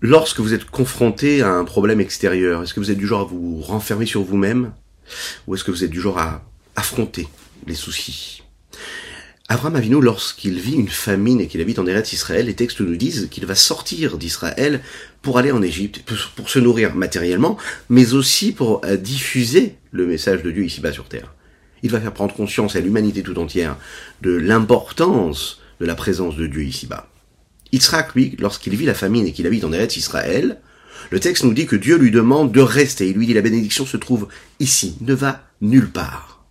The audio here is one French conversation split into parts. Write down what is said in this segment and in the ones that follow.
lorsque vous êtes confronté à un problème extérieur, est-ce que vous êtes du genre à vous renfermer sur vous-même ou est-ce que vous êtes du genre à affronter les soucis? Abraham Avinu, lorsqu'il vit une famine et qu'il habite en Eretz Israël, les textes nous disent qu'il va sortir d'Israël pour aller en Égypte, pour se nourrir matériellement, mais aussi pour euh, diffuser le message de Dieu ici-bas sur terre. Il va faire prendre conscience à l'humanité tout entière de l'importance de la présence de Dieu ici-bas. Yitzhak, lui, lorsqu'il vit la famine et qu'il habite en Eretz Israël, le texte nous dit que Dieu lui demande de rester. Il lui dit la bénédiction se trouve ici, ne va nulle part.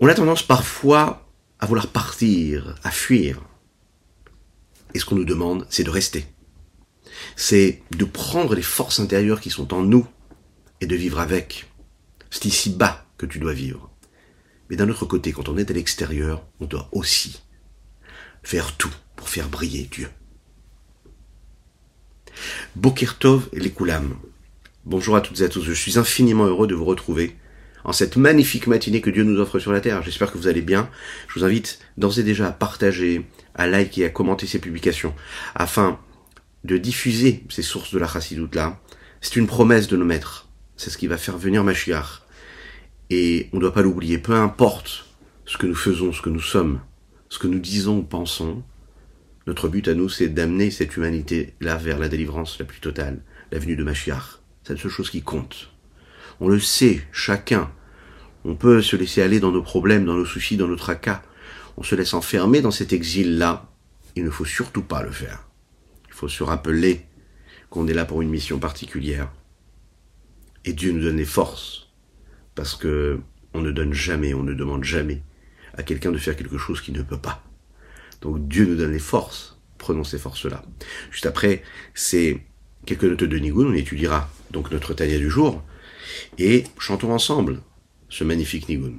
On a tendance parfois à vouloir partir, à fuir. Et ce qu'on nous demande, c'est de rester. C'est de prendre les forces intérieures qui sont en nous et de vivre avec. C'est ici bas que tu dois vivre. Mais d'un autre côté, quand on est à l'extérieur, on doit aussi faire tout pour faire briller Dieu. Bokertov et les Koulam. Bonjour à toutes et à tous, je suis infiniment heureux de vous retrouver en cette magnifique matinée que Dieu nous offre sur la terre. J'espère que vous allez bien. Je vous invite d'ores et déjà à partager, à liker, à commenter ces publications, afin de diffuser ces sources de la chassidoute là. C'est une promesse de nos maîtres. C'est ce qui va faire venir Mashiach. Et on ne doit pas l'oublier. Peu importe ce que nous faisons, ce que nous sommes, ce que nous disons ou pensons, notre but à nous, c'est d'amener cette humanité-là vers la délivrance la plus totale, la venue de Mashiach. C'est la seule chose qui compte. On le sait, chacun. On peut se laisser aller dans nos problèmes, dans nos soucis, dans nos tracas. On se laisse enfermer dans cet exil-là. Il ne faut surtout pas le faire. Il faut se rappeler qu'on est là pour une mission particulière. Et Dieu nous donne les forces. Parce que on ne donne jamais, on ne demande jamais à quelqu'un de faire quelque chose qu'il ne peut pas. Donc Dieu nous donne les forces. Prenons ces forces-là. Juste après, c'est quelques notes de Nigun. On étudiera donc notre Tania du jour et chantons ensemble ce magnifique Nigun.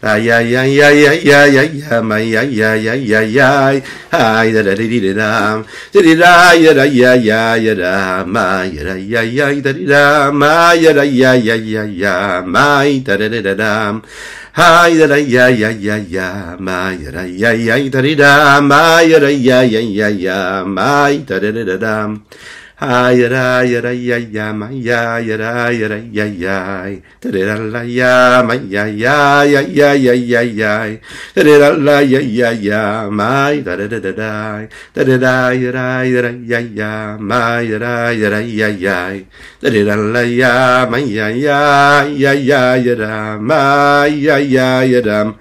Aitarelaya, maya ya ya ya ya ya ya, maitarelaya ya, maya ya ya ya, maitarelaya ya, ay ay ay ay ay ay ay ya, maya ya ya ya ya, ay da da di di da, di da ya da ya ya ya da, maya da ya ya da di da, maya da ya ya ya ya, mai da da da da. Hi da ya ya ya ya ma ya da ya ya da da ma ya da ya ya ya ya ma da da da da Hi ya da Ayara yara yaya maya yara yara yaya Terera la ya maya ya ya ya ya ya ya Terera la ya ya ya mai da da da da da Terera yara yara yaya maya yara yara yaya Terera la ya maya ya ya ya ya yara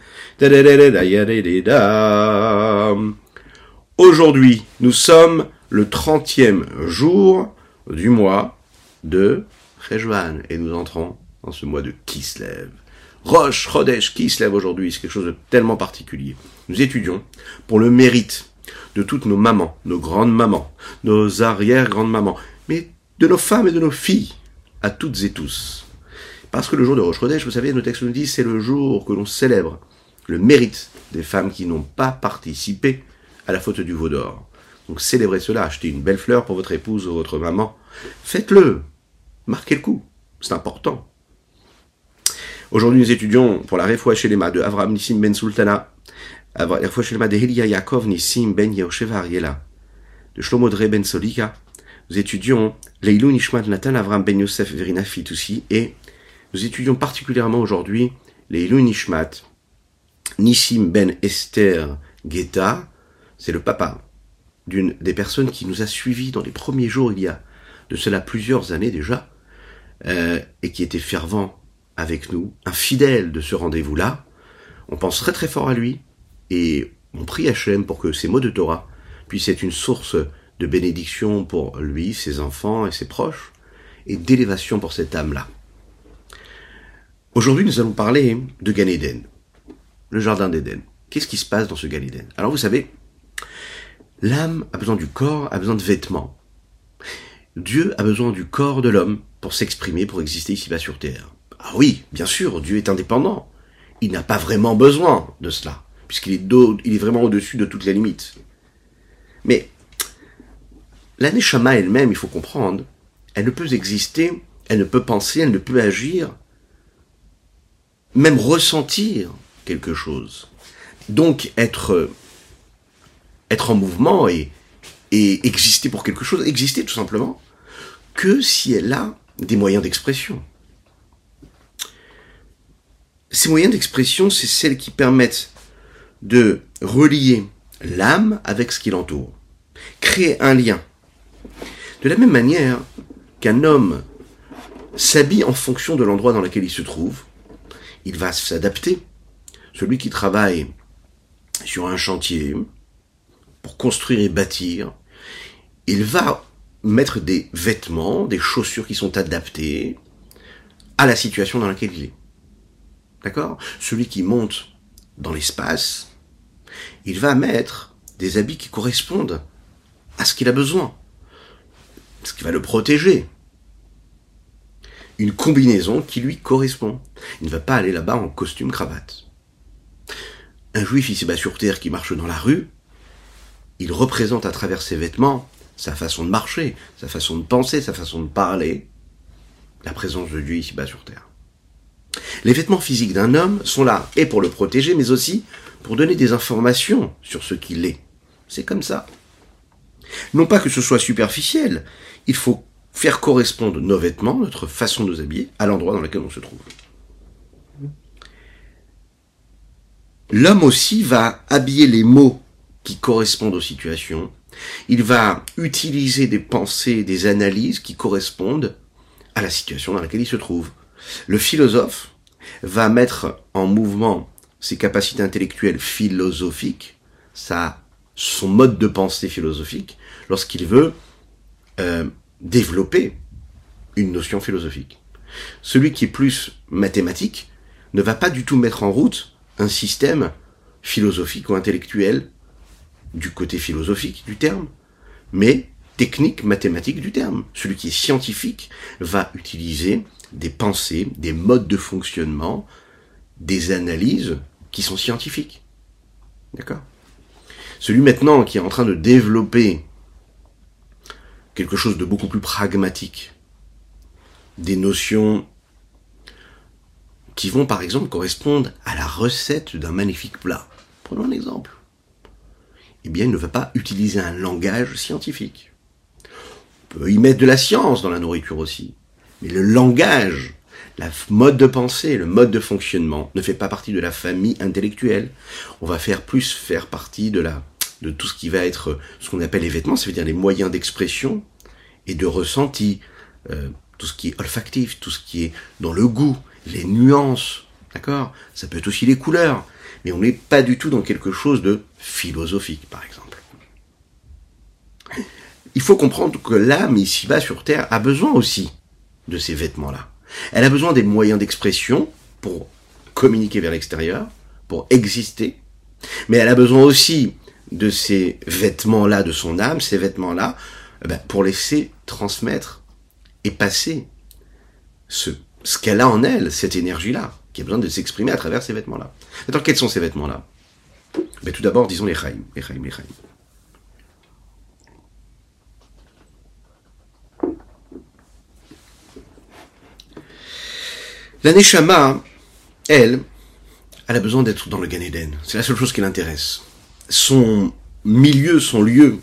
Aujourd'hui, nous sommes le 30e jour du mois de Rejvan et nous entrons dans ce mois de Kislev. Roche, Chodesh, Kislev aujourd'hui, c'est quelque chose de tellement particulier. Nous étudions pour le mérite de toutes nos mamans, nos grandes mamans, nos arrière-grandes mamans, mais de nos femmes et de nos filles, à toutes et tous. Parce que le jour de Rosh Chodesh, vous savez, nos textes nous disent, c'est le jour que l'on célèbre le mérite des femmes qui n'ont pas participé à la faute du veau d'or. Donc célébrez cela, achetez une belle fleur pour votre épouse ou votre maman. Faites-le. Marquez le coup. C'est important. Aujourd'hui, nous étudions pour la Refoua Shelema de Avram Nissim Ben Sultana, la Refoua de Helia Yaakov Nissim Ben Yehosheva Ariela, de Shlomo Dre Ben Solika. Nous étudions Leilou Nishmat Nathan Avram Ben Yosef Verina Fitoussi et nous étudions particulièrement aujourd'hui Leilou Nishmat Nissim Ben Esther Geta, c'est le papa d'une des personnes qui nous a suivis dans les premiers jours, il y a de cela plusieurs années déjà, euh, et qui était fervent avec nous, un fidèle de ce rendez-vous-là. On pense très très fort à lui, et on prie Hachem pour que ces mots de Torah puissent être une source de bénédiction pour lui, ses enfants et ses proches, et d'élévation pour cette âme-là. Aujourd'hui, nous allons parler de Gan Eden, le jardin d'Éden. Qu'est-ce qui se passe dans ce Gan Eden? Alors vous savez, L'âme a besoin du corps, a besoin de vêtements. Dieu a besoin du corps de l'homme pour s'exprimer, pour exister ici-bas sur Terre. Ah oui, bien sûr, Dieu est indépendant. Il n'a pas vraiment besoin de cela, puisqu'il est, vraiment au-dessus de toutes les limites. Mais la Neshama elle-même, il faut comprendre, elle ne peut exister elle ne peut penser, elle ne peut agir, même ressentir quelque chose. Donc être, être en mouvement et, exister pour quelque chose, exister tout simplement, que si elle a des moyens d'expression. Ces moyens d'expression, c'est celles qui permettent de relier l'âme avec ce qui l'entoure, créer un lien. De la même manière qu'un homme s'habille en fonction de l'endroit dans lequel il se trouve, il va s'adapter. Celui qui travaille sur un chantier pour construire et bâtir, il va mettre des vêtements, des chaussures qui sont adaptées à la situation dans laquelle il est. D'accord? Celui qui monte dans l'espace, il va mettre des habits qui correspondent à ce qu'il a besoin, ce qui va le protéger. Une combinaison qui lui correspond. Il ne va pas aller là-bas en costume cravate. Un juif ici-bas sur terre qui marche dans la rue, il représente à travers ses vêtements sa façon de marcher, sa façon de penser, sa façon de parler, la présence de Dieu ici-bas sur terre. Les vêtements physiques d'un homme sont là et pour le protéger, mais aussi pour donner des informations sur ce qu'il est. C'est comme ça. Non pas que ce soit superficiel, il faut faire correspondre nos vêtements, notre façon de nous habiller, à l'endroit dans lequel on se trouve. L'homme aussi va habiller les mots qui correspondent aux situations. Il va utiliser des pensées, des analyses qui correspondent à la situation dans laquelle il se trouve. Le philosophe va mettre en mouvement ses capacités intellectuelles philosophiques, sa, son mode de pensée philosophique, lorsqu'il veut euh, développer une notion philosophique. Celui qui est plus mathématique ne va pas du tout mettre en route un système philosophique ou intellectuel du côté philosophique du terme, mais technique mathématique du terme. Celui qui est scientifique va utiliser des pensées, des modes de fonctionnement, des analyses qui sont scientifiques. D'accord? Celui maintenant qui est en train de développer quelque chose de beaucoup plus pragmatique, des notions qui vont par exemple correspondre à la recette d'un magnifique plat. Prenons un exemple. Eh bien, il ne va pas utiliser un langage scientifique. On peut y mettre de la science dans la nourriture aussi. Mais le langage, la mode de pensée, le mode de fonctionnement ne fait pas partie de la famille intellectuelle. On va faire plus faire partie de la de tout ce qui va être ce qu'on appelle les vêtements, ça veut dire les moyens d'expression et de ressenti, euh, tout ce qui est olfactif, tout ce qui est dans le goût, les nuances, d'accord? Ça peut être aussi les couleurs, mais on n'est pas du tout dans quelque chose de philosophique, par exemple. Il faut comprendre que l'âme ici-bas sur Terre a besoin aussi de ces vêtements-là. Elle a besoin des moyens d'expression pour communiquer vers l'extérieur, pour exister, mais elle a besoin aussi de ces vêtements-là, de son âme, ces vêtements-là, eh ben, pour laisser transmettre et passer ce, ce qu'elle a en elle, cette énergie-là, qui a besoin de s'exprimer à travers ces vêtements-là. Alors, quels sont ces vêtements-là? Ben, Tout d'abord, disons les chaim, les chaim, les chaim. La Neshama, elle, elle a besoin d'être dans le Gan Eden. C'est la seule chose qui l'intéresse. Son milieu, son lieu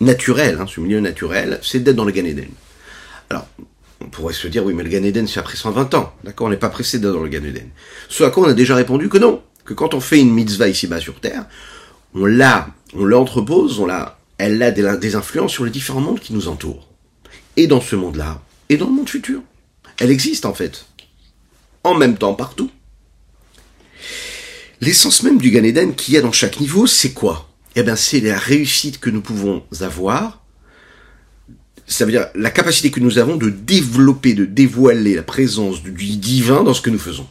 naturel, hein, ce milieu naturel, c'est d'être dans le Gan Eden. Alors, on pourrait se dire, oui, mais le Gan Eden, c'est après 120 ans. D'accord On n'est pas pressé d'être dans le Gan Eden. Ce à quoi on a déjà répondu que non. Que quand on fait une mitzvah ici-bas sur Terre, on l'a, on l'entrepose, on l'a, elle a des, influences sur les différents mondes qui nous entourent. Et dans ce monde-là, et dans le monde futur. Elle existe en fait. En même temps partout. L'essence même du Gan Eden qu'il y a dans chaque niveau, c'est quoi? Eh bien, c'est la réussite que nous pouvons avoir. Ça veut dire la capacité que nous avons de développer, de dévoiler la présence du divin dans ce que nous faisons.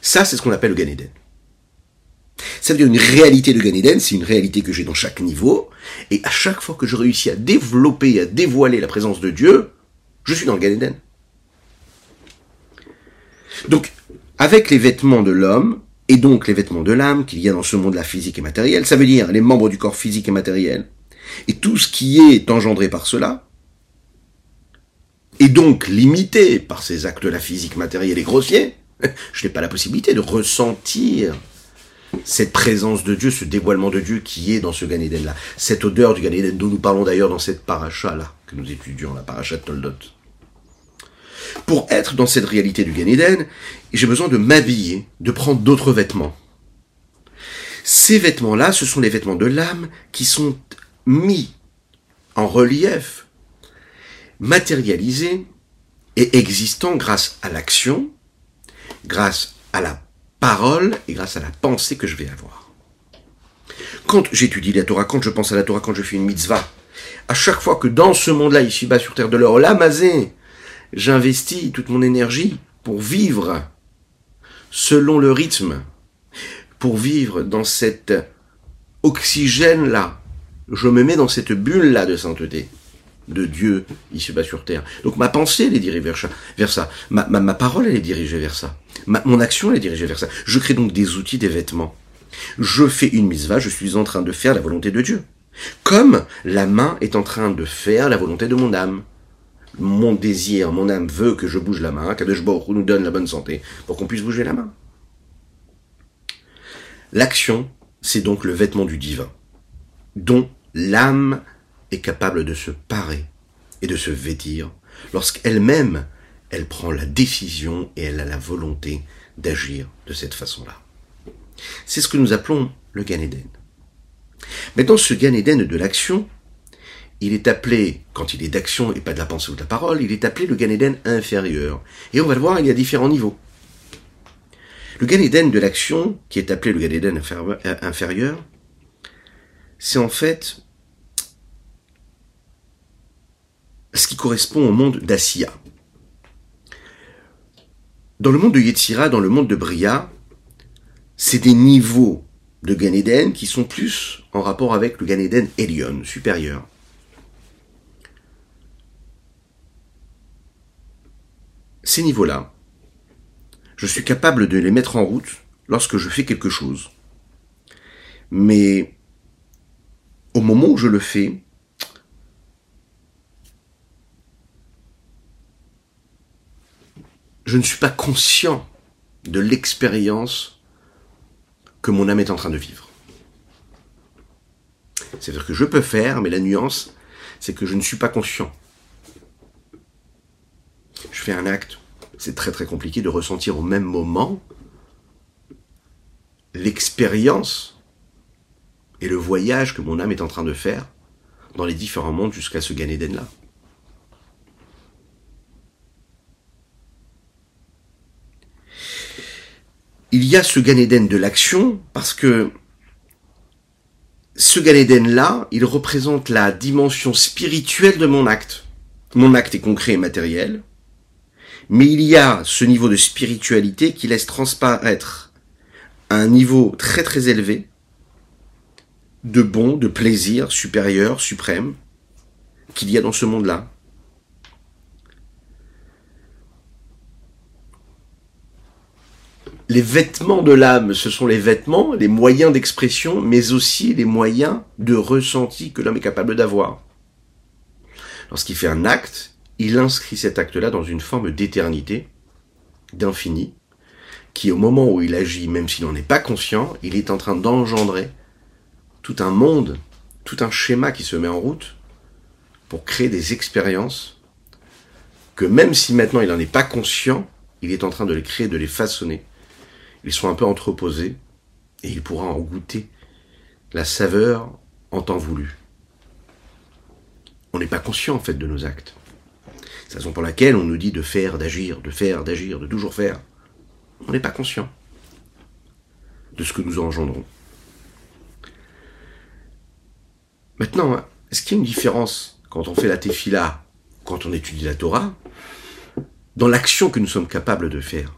Ça, c'est ce qu'on appelle le Gan Eden. Ça veut dire une réalité de Gan Eden, c'est une réalité que j'ai dans chaque niveau, et à chaque fois que je réussis à développer, à dévoiler la présence de Dieu, je suis dans le Gan Eden. Donc, avec les vêtements de l'homme, et donc les vêtements de l'âme qu'il y a dans ce monde-là physique et matériel, ça veut dire les membres du corps physique et matériel, et tout ce qui est engendré par cela, et donc limité par ces actes-là physiques, matériels et grossiers, je n'ai pas la possibilité de ressentir cette présence de Dieu, ce dévoilement de Dieu qui est dans ce Gan là cette odeur du Gan dont nous parlons d'ailleurs dans cette paracha-là, que nous étudions, la paracha de Toldot. Pour être dans cette réalité du Gan j'ai besoin de m'habiller, de prendre d'autres vêtements. Ces vêtements-là, ce sont les vêtements de l'âme qui sont mis en relief, matérialisés et existants grâce à l'action, grâce à la parole et grâce à la pensée que je vais avoir. Quand j'étudie la Torah, quand je pense à la Torah, quand je fais une mitzvah, à chaque fois que dans ce monde-là, ici-bas sur terre de l'or, l'amazé, j'investis toute mon énergie pour vivre selon le rythme, pour vivre dans cet oxygène-là. Je me mets dans cette bulle-là de sainteté de Dieu ici-bas sur terre. Donc ma pensée, elle est dirigée vers ça. Ma, ma, parole, elle est dirigée vers ça. mon action, elle est dirigée vers ça. Je crée donc des outils, des vêtements. Je fais une va, je suis en train de faire la volonté de Dieu. Comme la main est en train de faire la volonté de mon âme. Mon désir, mon âme veut que je bouge la main, Kadosh Baruch nous donne la bonne santé pour qu'on puisse bouger la main. L'action, c'est donc le vêtement du divin, dont l'âme est capable de se parer et de se vêtir lorsqu'elle-même, elle prend la décision et elle a la volonté d'agir de cette façon-là. C'est ce que nous appelons le Gan Eden. Mais dans ce Gan Eden de l'action, il est appelé, quand il est d'action et pas de la pensée ou de la parole, il est appelé le Gan Eden inférieur. Et on va le voir, il y a différents niveaux. Le Gan Eden de l'action, qui est appelé le Gan Eden inférieur, c'est en fait ce qui correspond au monde d'Assia. Dans le monde de Yetzira, dans le monde de Bria, c'est des niveaux de Gan qui sont plus en rapport avec le Gan Eden supérieur. Ces niveaux-là, je suis capable de les mettre en route lorsque je fais quelque chose. Mais au moment où je le fais, je ne suis pas conscient de l'expérience que mon âme est en train de vivre. C'est-à-dire que je peux faire, mais la nuance, c'est que je ne suis pas conscient. Je fais un acte, c'est très très compliqué de ressentir au même moment l'expérience et le voyage que mon âme est en train de faire dans les différents mondes jusqu'à ce Gan il y a ce Gan de l'action parce que ce Gan là, il représente la dimension spirituelle de mon acte. Mon acte est concret et matériel, mais il y a ce niveau de spiritualité qui laisse transparaître un niveau très très élevé de bon, de plaisir supérieur, suprême, qu'il y a dans ce monde-là. Les vêtements de l'âme, ce sont les vêtements, les moyens d'expression, mais aussi les moyens de ressenti que l'homme est capable d'avoir. Lorsqu'il fait un acte, il inscrit cet acte-là dans une forme d'éternité, d'infini, qui au moment où il agit, même s'il n'en est pas conscient, il est en train d'engendrer tout un monde, tout un schéma qui se met en route pour créer des expériences que même si maintenant il n'en est pas conscient, il est en train de les créer, de les façonner ils sont un peu entreposés et il pourra en goûter la saveur en temps voulu. On n'est pas conscient en fait de nos actes. C'est la raison pour laquelle on nous dit de faire, d'agir, de faire, d'agir, de toujours faire. On n'est pas conscient de ce que nous engendrons. Maintenant, est-ce qu'il y a une différence quand on fait la tefila, quand on étudie la Torah, dans l'action que nous sommes capables de faire?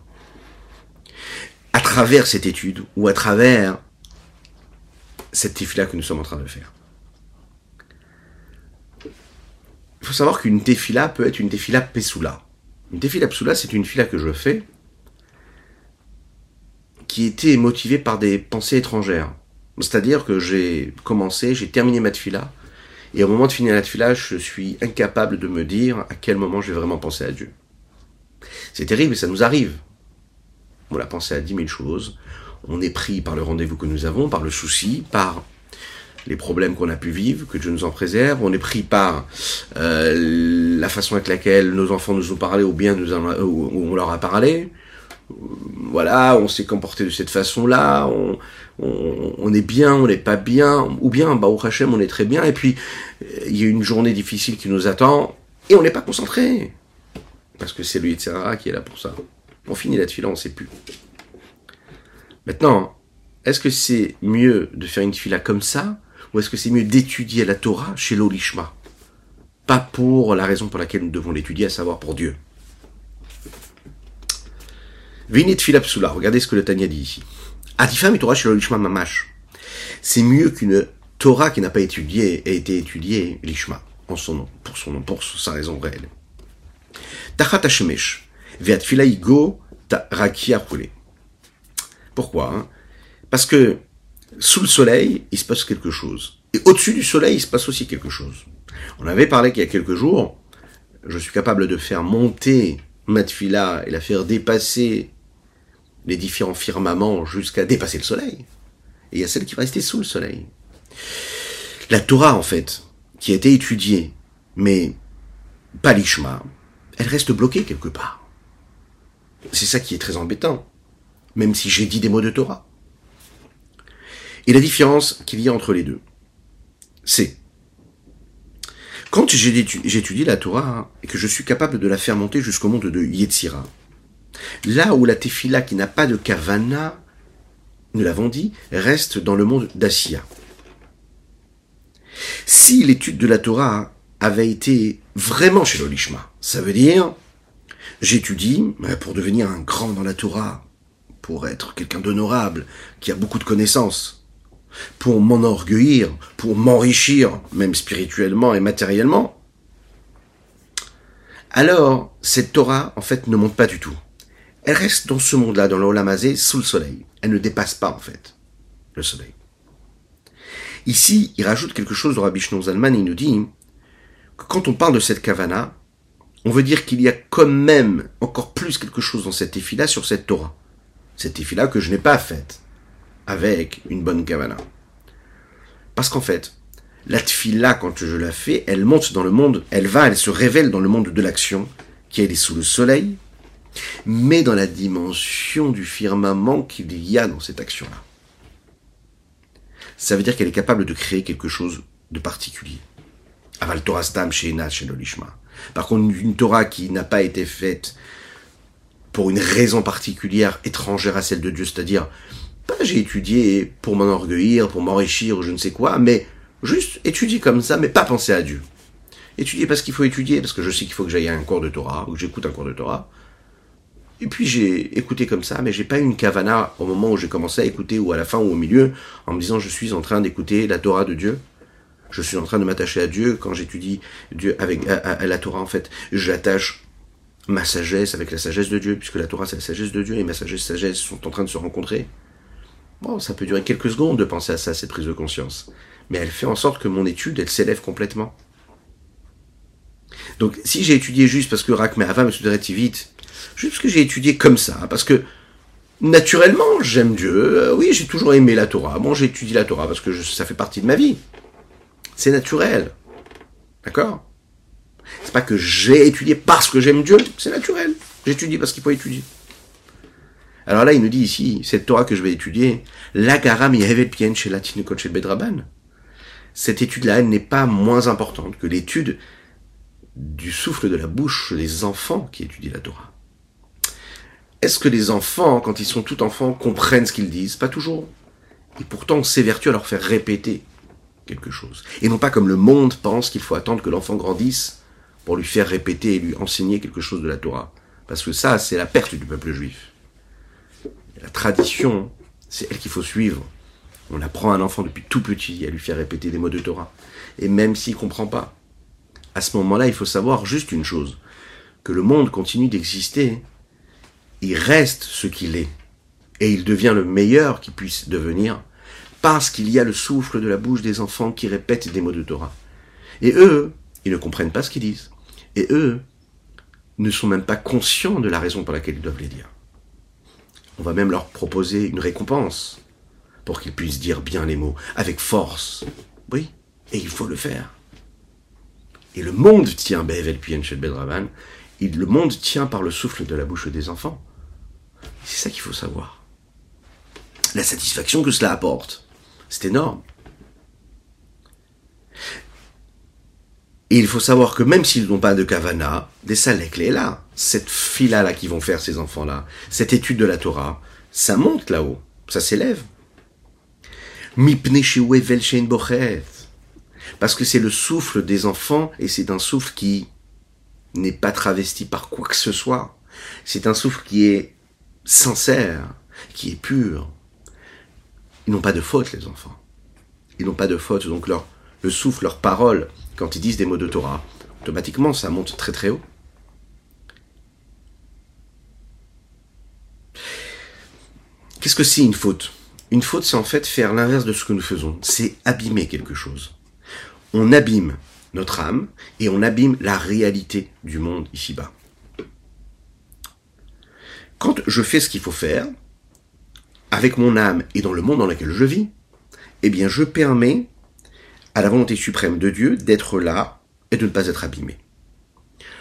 À travers cette étude ou à travers cette tefila que nous sommes en train de faire. Il faut savoir qu'une tefila peut être une tefila pessoula. Une tefila pessoula, c'est une fila que je fais qui était motivée par des pensées étrangères. C'est-à-dire que j'ai commencé, j'ai terminé ma tefila, Et au moment de finir la tefila, je suis incapable de me dire à quel moment je vais vraiment penser à Dieu. C'est terrible, ça nous arrive. On a pensé à dix mille choses. On est pris par le rendez-vous que nous avons, par le souci, par les problèmes qu'on a pu vivre, que Dieu nous en préserve. On est pris par euh, la façon avec laquelle nos enfants nous ont parlé ou bien nous en, ou on leur a parlé. Voilà, on s'est comporté de cette façon-là. On, est bien, on n'est pas bien, ou bien, bah, au Hachem, on est très bien. Et puis, il y a une journée difficile qui nous attend et on n'est pas concentré. Parce que c'est le Yitzhara qui est là pour ça. On finit la tefila, on ne sait plus. Maintenant, est-ce que c'est mieux de faire une tefila comme ça ou est-ce que c'est mieux d'étudier la Torah chez l'Olishma? Pas pour la raison pour laquelle nous devons l'étudier, à savoir pour Dieu. Vinit Psula, regardez ce que le Tanya dit ici. Atifam et Torah chez l'Olishma Mamash. C'est mieux qu'une Torah qui n'a pas étudié, a été étudiée, l'Ishma, en son nom, pour son nom, pour sa raison réelle. Tachat Hashemesh, Pourquoi hein? Parce que sous le soleil, il se passe quelque chose. Et au-dessus du soleil, il se passe aussi quelque chose. On avait parlé qu'il y a quelques jours, je suis capable de faire monter ma et la faire dépasser les différents firmaments jusqu'à dépasser le soleil. Et il y a celle qui va rester sous le soleil. La Torah, en fait, qui a été étudiée, mais pas l'Ishma, elle reste bloquée quelque part. C'est ça qui est très embêtant, même si j'ai dit des mots de Torah. Et la différence qu'il y a entre les deux, c'est quand j'étudie la Torah et que je suis capable de la faire monter jusqu'au monde de Yetzira, là où la Tefila qui n'a pas de Kavana, nous l'avons dit, reste dans le monde d'Assia. Si l'étude de la Torah avait été vraiment chez l'Olishma, ça veut dire j'étudie pour devenir un grand dans la Torah, pour être quelqu'un d'honorable, qui a beaucoup de connaissances, pour m'enorgueillir, pour m'enrichir, même spirituellement et matériellement, alors cette Torah, en fait, ne monte pas du tout. Elle reste dans ce monde-là, dans l'Olamazé, sous le soleil. Elle ne dépasse pas, en fait, le soleil. Ici, il rajoute quelque chose de Rabbi Zalman, il nous dit que quand on parle de cette kavana, on veut dire qu'il y a quand même encore plus quelque chose dans cette effila sur cette Torah. Cette effila que je n'ai pas faite avec une bonne kavana. Parce qu'en fait, la tfila, quand je la fais, elle monte dans le monde, elle va, elle se révèle dans le monde de l'action, qui est sous le soleil, mais dans la dimension du firmament qu'il y a dans cette action-là. Ça veut dire qu'elle est capable de créer quelque chose de particulier. Aval Torah Stam chez chez l'Olishma. Par contre, une Torah qui n'a pas été faite pour une raison particulière étrangère à celle de Dieu, c'est-à-dire j'ai étudié pour m'enorgueillir, pour m'enrichir, ou je ne sais quoi, mais juste étudier comme ça, mais pas penser à Dieu. Étudier parce qu'il faut étudier, parce que je sais qu'il faut que j'aille à un cours de Torah, ou que j'écoute un cours de Torah. Et puis j'ai écouté comme ça, mais j'ai pas eu une kavana au moment où j'ai commencé à écouter, ou à la fin, ou au milieu, en me disant je suis en train d'écouter la Torah de Dieu. Je suis en train de m'attacher à Dieu quand j'étudie Dieu avec la Torah en fait. J'attache ma sagesse avec la sagesse de Dieu, puisque la Torah c'est la sagesse de Dieu et ma sagesse sagesse sont en train de se rencontrer. Bon, ça peut durer quelques secondes de penser à ça, cette prise de conscience. Mais elle fait en sorte que mon étude, elle s'élève complètement. Donc, si j'ai étudié juste parce que Rakmeava me souderait vite, juste parce que j'ai étudié comme ça, parce que naturellement, j'aime Dieu, euh, oui, j'ai toujours aimé la Torah. Bon, j'ai étudié la Torah parce que ça fait partie de ma vie. C'est naturel. D'accord? C'est pas que j'ai étudié parce que j'aime Dieu, c'est naturel. J'étudie parce qu'il faut étudier. Alors là, il nous dit ici, cette Torah que je vais étudier, l'agaram pien chez chez bedraban. Cette étude-là, n'est pas moins importante que l'étude du souffle de la bouche des enfants qui étudient la Torah. Est-ce que les enfants, quand ils sont tout enfants, comprennent ce qu'ils disent? Pas toujours. Et pourtant, on s'évertue à leur faire répéter Et non pas comme le monde pense qu'il faut attendre que l'enfant grandisse pour lui faire répéter et lui enseigner quelque chose de la Torah. Parce que ça, c'est la perte du peuple juif la tradition, c'est elle qu'il faut suivre. On apprend à un enfant depuis tout petit à lui faire répéter des mots de Torah. Et même s'il comprend pas, à ce moment-là, il faut savoir juste une chose, que le monde continue d'exister, il reste ce qu'il est, et il devient le meilleur qu'il puisse devenir, parce qu'il y a le souffle de la bouche des enfants qui répètent des mots de Torah. Et eux, ils ne comprennent pas ce qu'ils disent. Et eux ne sont même pas conscients de la raison pour laquelle ils doivent les dire. On va même leur proposer une récompense pour qu'ils puissent dire bien les mots, avec force. Oui, et il faut le faire. Et le monde tient, Pien Bedravan, le monde tient par le souffle de la bouche des enfants. C'est ça qu'il faut savoir. La satisfaction que cela apporte, c'est énorme. Et il faut savoir que même s'ils n'ont pas de kavana, des salek est là. Cette fila là qui vont faire ces enfants-là, cette étude de la Torah, ça monte là-haut, ça s'élève. Parce que c'est le souffle des enfants et c'est un souffle qui n'est pas travesti par quoi que ce soit. C'est un souffle qui est sincère, qui est pur. Ils n'ont pas de faute, les enfants. Ils n'ont pas de faute, donc leur, le souffle, leurs paroles, quand ils disent des mots de Torah, automatiquement ça monte très très haut. Qu'est-ce que c'est une faute? Une faute, c'est en fait faire l'inverse de ce que nous faisons. C'est abîmer quelque chose. On abîme notre âme et on abîme la réalité du monde ici-bas. Quand je fais ce qu'il faut faire, avec mon âme et dans le monde dans lequel je vis, eh bien je permets à la volonté suprême de Dieu d'être là et de ne pas être abîmé.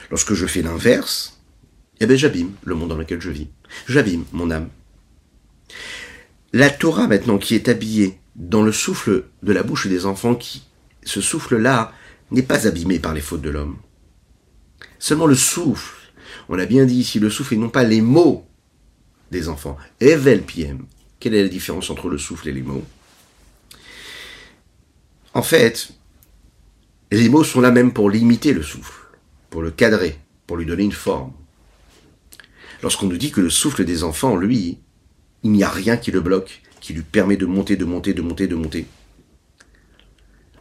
Lorsque je fais l'inverse, eh bien j'abîme le monde dans lequel je vis. J'abîme mon âme. La Torah maintenant qui est habillée dans le souffle de la bouche des enfants, qui ce souffle-là n'est pas abîmé par les fautes de l'homme. Seulement le souffle. On a bien dit ici le souffle et non pas les mots des enfants. Evel piem. Quelle est la différence entre le souffle et les mots En fait, les mots sont là même pour limiter le souffle, pour le cadrer, pour lui donner une forme. Lorsqu'on nous dit que le souffle des enfants, lui, il n'y a rien qui le bloque, qui lui permet de monter, de monter, de monter, de monter.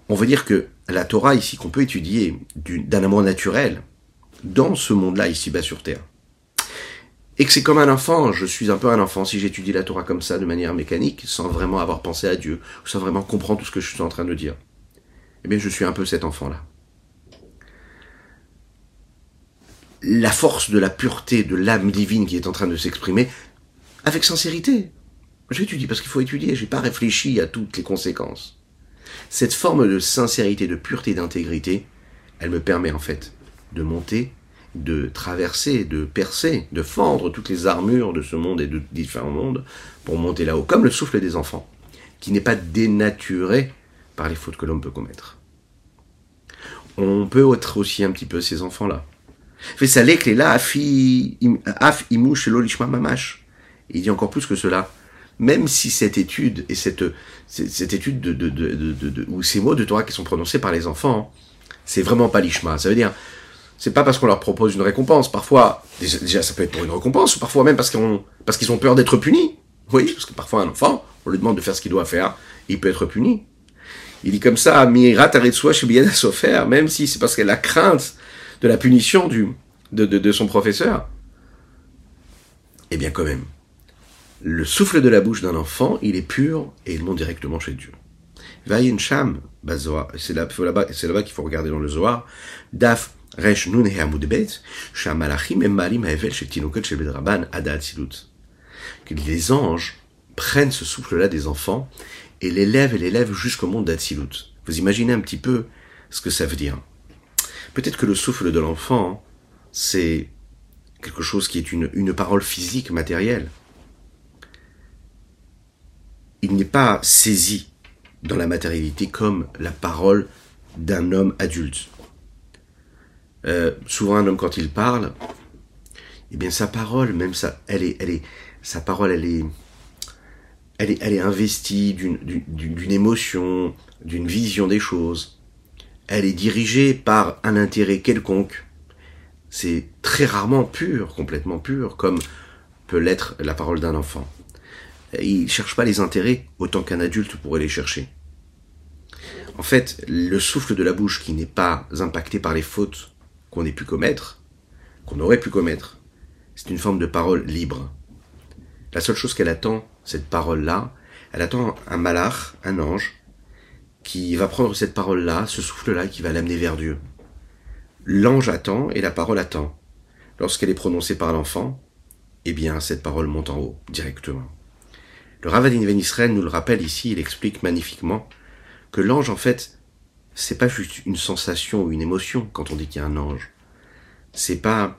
On veut dire que la Torah ici qu'on peut étudier d'un amour naturel dans ce monde-là ici bas sur terre, et que c'est comme un enfant, je suis un peu un enfant si j'étudie la Torah comme ça de manière mécanique, sans vraiment avoir pensé à Dieu, sans vraiment comprendre tout ce que je suis en train de dire. Eh bien, je suis un peu cet enfant-là. La force de la pureté de l'âme divine qui est en train de s'exprimer, avec sincérité. J'étudie parce qu'il faut étudier, j'ai pas réfléchi à toutes les conséquences. Cette forme de sincérité, de pureté, d'intégrité, elle me permet en fait de monter de traverser, de percer, de fendre toutes les armures de ce monde et de différents mondes pour monter là-haut, comme le souffle des enfants, qui n'est pas dénaturé par les fautes que l'homme peut commettre. On peut être aussi un petit peu ces enfants-là. Fait ça là, af imouche mamash. Il dit encore plus que cela. Même si cette étude et cette, cette étude de, de, de, ou ces mots de Torah qui sont prononcés par les enfants, c'est vraiment pas l'ishma. Ça veut dire, c'est pas parce qu'on leur propose une récompense. Parfois, déjà, ça peut être pour une récompense, ou parfois même parce qu'on, parce qu'ils ont peur d'être punis. Oui, parce que parfois un enfant, on lui demande de faire ce qu'il doit faire, il peut être puni. Il dit comme ça, Mirat Aretsua chez Sofer, même si c'est parce qu'elle a crainte de la punition du, de, de, de, son professeur. Eh bien, quand même, le souffle de la bouche d'un enfant, il est pur et il monte directement chez Dieu. Vayin Sham, c'est là-bas, là-bas qu'il faut regarder dans le Zohar, Daf Que les anges prennent ce souffle-là des enfants et l'élèvent et l'élèvent jusqu'au monde d'Atsilut. Vous imaginez un petit peu ce que ça veut dire. Peut-être que le souffle de l'enfant, c'est quelque chose qui est une, une parole physique, matérielle. Il n'est pas saisi dans la matérialité comme la parole d'un homme adulte. Euh, souvent un homme quand il parle, eh bien sa parole, même ça, elle est, elle est, sa parole, elle est, elle est, elle est investie d'une émotion, d'une vision des choses. Elle est dirigée par un intérêt quelconque. C'est très rarement pur, complètement pur, comme peut l'être la parole d'un enfant. Il cherche pas les intérêts autant qu'un adulte pourrait les chercher. En fait, le souffle de la bouche qui n'est pas impacté par les fautes qu'on ait pu commettre, qu'on aurait pu commettre, c'est une forme de parole libre. La seule chose qu'elle attend, cette parole-là, elle attend un malach, un ange, qui va prendre cette parole-là, ce souffle-là, qui va l'amener vers Dieu. L'ange attend et la parole attend. Lorsqu'elle est prononcée par l'enfant, eh bien, cette parole monte en haut, directement. Le Ravadin Israël nous le rappelle ici, il explique magnifiquement que l'ange, en fait, c'est pas juste une sensation ou une émotion quand on dit qu'il y a un ange. C'est pas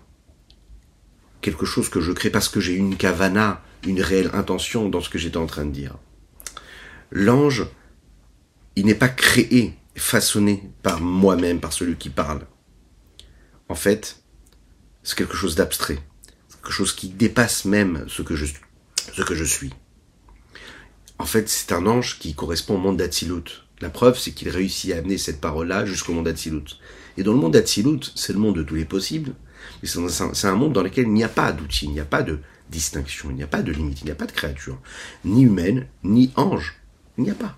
quelque chose que je crée parce que j'ai une kavana, une réelle intention dans ce que j'étais en train de dire. L'ange, il n'est pas créé, façonné par moi-même, par celui qui parle. En fait, c'est quelque chose d'abstrait, quelque chose qui dépasse même ce que je, ce que je suis. En fait, c'est un ange qui correspond au monde d'Atsilut. La preuve, c'est qu'il réussit à amener cette parole-là jusqu'au monde d'Atsilut. Et dans le monde d'Atsilut, c'est le monde de tous les possibles, mais c'est un monde dans lequel il n'y a pas d'outils, il n'y a pas de distinction, il n'y a pas de limite, il n'y a pas de créature, ni humaine, ni ange. Il n'y a pas.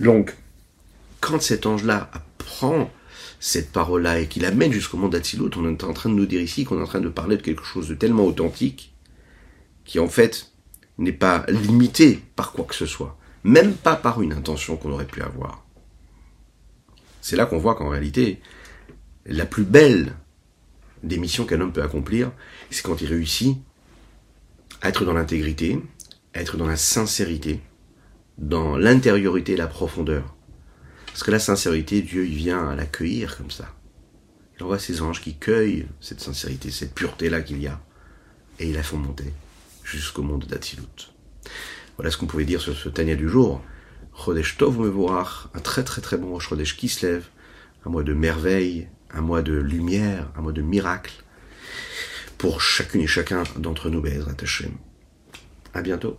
Donc, quand cet ange-là apprend cette parole-là et qu'il amène jusqu'au monde d'Atsilut, on est en train de nous dire ici qu'on est en train de parler de quelque chose de tellement authentique qui en fait n'est pas limité par quoi que ce soit, même pas par une intention qu'on aurait pu avoir. C'est là qu'on voit qu'en réalité, la plus belle des missions qu'un homme peut accomplir, c'est quand il réussit à être dans l'intégrité, à être dans la sincérité, dans l'intériorité et la profondeur. Parce que la sincérité, Dieu, il vient à l'accueillir comme ça. Il envoie ses anges qui cueillent cette sincérité, cette pureté-là qu'il y a, et il la font monter jusqu'au monde d'Atilut. Voilà ce qu'on pouvait dire sur ce Tania du jour. Chodesh Tov voir un très très très bon Chodesh qui se lève, un mois de merveille, un mois de lumière, un mois de miracle, pour chacune et chacun d'entre nous, Bezrat Hashem. À bientôt.